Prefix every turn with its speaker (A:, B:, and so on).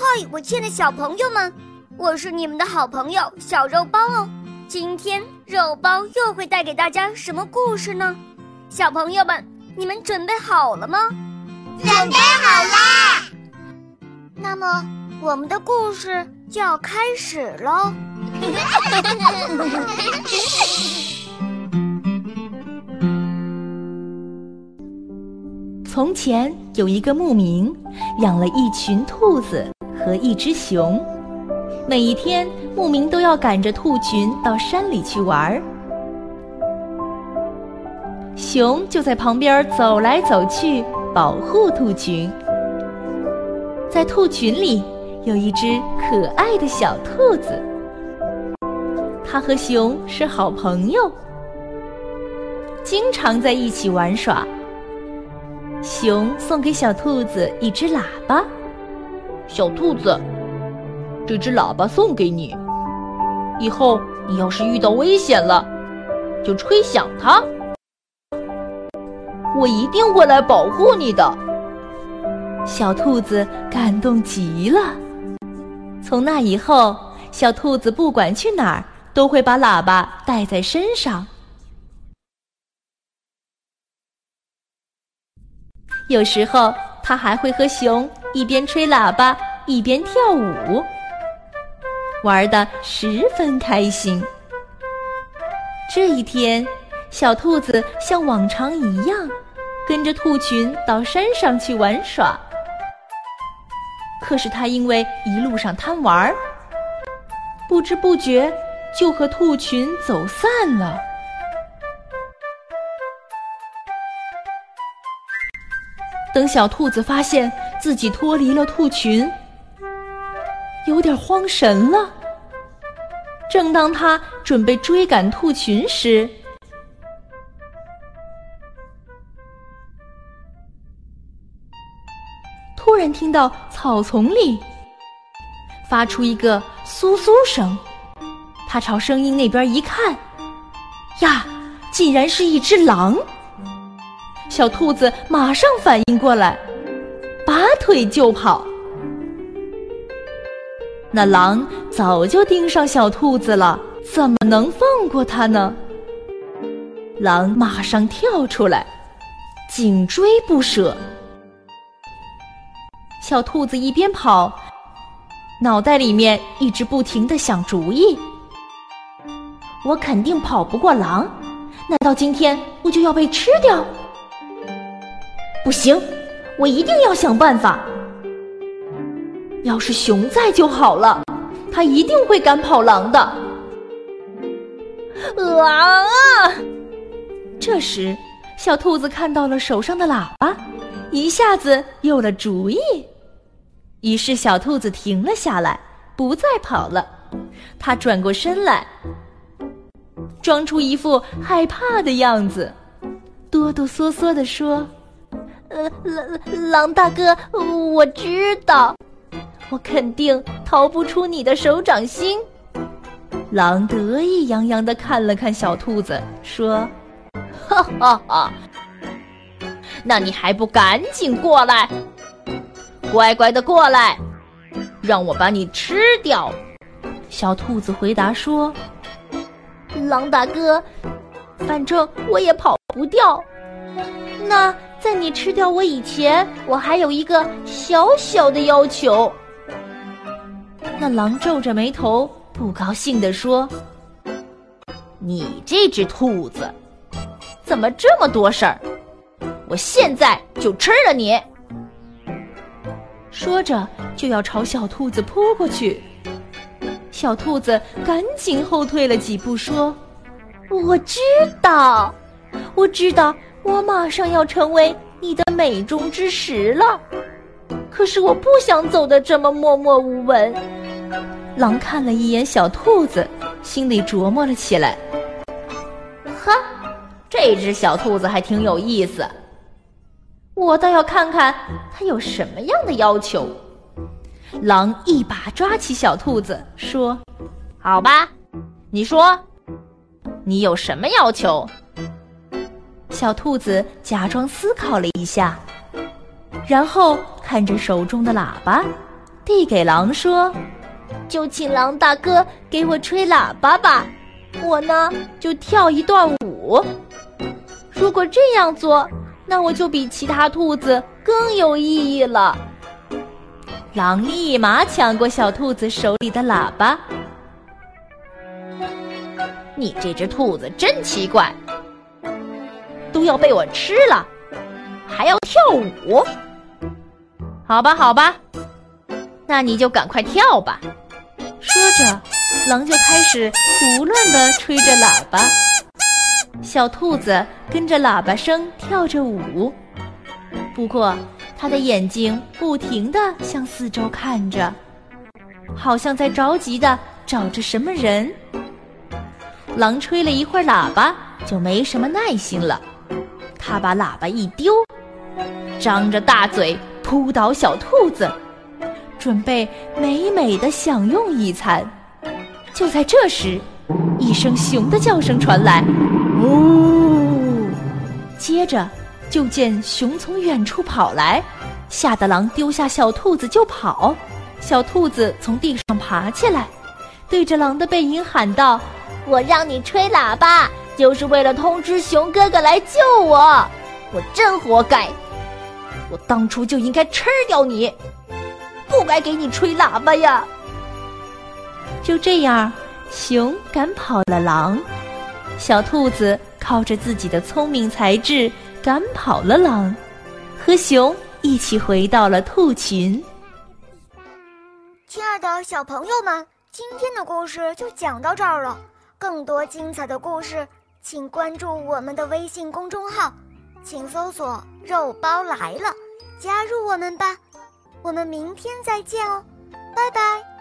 A: 嗨，我亲爱的小朋友们，我是你们的好朋友小肉包哦。今天肉包又会带给大家什么故事呢？小朋友们，你们准备好了吗？
B: 准备好啦！
A: 那么，我们的故事就要开始喽。
C: 从前有一个牧民，养了一群兔子和一只熊。每一天，牧民都要赶着兔群到山里去玩儿，熊就在旁边走来走去，保护兔群。在兔群里有一只可爱的小兔子，它和熊是好朋友，经常在一起玩耍。熊送给小兔子一只喇叭，
D: 小兔子，这只喇叭送给你。以后你要是遇到危险了，就吹响它，我一定会来保护你的。
C: 小兔子感动极了。从那以后，小兔子不管去哪儿，都会把喇叭带在身上。有时候，它还会和熊一边吹喇叭一边跳舞，玩的十分开心。这一天，小兔子像往常一样，跟着兔群到山上去玩耍。可是它因为一路上贪玩，不知不觉就和兔群走散了。等小兔子发现自己脱离了兔群，有点慌神了。正当他准备追赶兔群时，突然听到草丛里发出一个苏苏声。他朝声音那边一看，呀，竟然是一只狼！小兔子马上反应过来，拔腿就跑。那狼早就盯上小兔子了，怎么能放过它呢？狼马上跳出来，紧追不舍。小兔子一边跑，脑袋里面一直不停的想主意：我肯定跑不过狼，难道今天我就要被吃掉？不行，我一定要想办法。要是熊在就好了，它一定会赶跑狼的。狼啊！这时，小兔子看到了手上的喇叭，一下子有了主意。于是，小兔子停了下来，不再跑了。它转过身来，装出一副害怕的样子，哆哆嗦嗦地说。
E: 呃，狼狼大哥，我知道，我肯定逃不出你的手掌心。
C: 狼得意洋洋的看了看小兔子，说：“
D: 哈哈哈，那你还不赶紧过来，乖乖的过来，让我把你吃掉。”
C: 小兔子回答说：“
E: 狼大哥，反正我也跑不掉。那……”在你吃掉我以前，我还有一个小小的要求。
C: 那狼皱着眉头，不高兴地说：“
D: 你这只兔子，怎么这么多事儿？我现在就吃了你！”
C: 说着就要朝小兔子扑过去。小兔子赶紧后退了几步，说：“
E: 我知道，我知道。”我马上要成为你的美中之石了，可是我不想走的这么默默无闻。
C: 狼看了一眼小兔子，心里琢磨了起来。
D: 哈，这只小兔子还挺有意思，
E: 我倒要看看它有什么样的要求。
C: 狼一把抓起小兔子，说：“
D: 好吧，你说，你有什么要求？”
C: 小兔子假装思考了一下，然后看着手中的喇叭，递给狼说：“
E: 就请狼大哥给我吹喇叭吧，我呢就跳一段舞。如果这样做，那我就比其他兔子更有意义了。”
C: 狼立马抢过小兔子手里的喇叭。
D: 你这只兔子真奇怪，都要被我吃了，还要跳舞？好吧，好吧，那你就赶快跳吧。
C: 说着，狼就开始胡乱地吹着喇叭，小兔子跟着喇叭声跳着舞。不过，他的眼睛不停地向四周看着，好像在着急地找着什么人。狼吹了一会儿喇叭，就没什么耐心了。他把喇叭一丢，张着大嘴扑倒小兔子，准备美美的享用一餐。就在这时，一声熊的叫声传来，呜！接着。就见熊从远处跑来，吓得狼丢下小兔子就跑。小兔子从地上爬起来，对着狼的背影喊道：“
E: 我让你吹喇叭，就是为了通知熊哥哥来救我。我真活该，我当初就应该吃掉你，不该给你吹喇叭呀。”
C: 就这样，熊赶跑了狼，小兔子靠着自己的聪明才智。赶跑了狼，和熊一起回到了兔群。
A: 亲爱的小朋友们，今天的故事就讲到这儿了。更多精彩的故事，请关注我们的微信公众号，请搜索“肉包来了”，加入我们吧。我们明天再见哦，拜拜。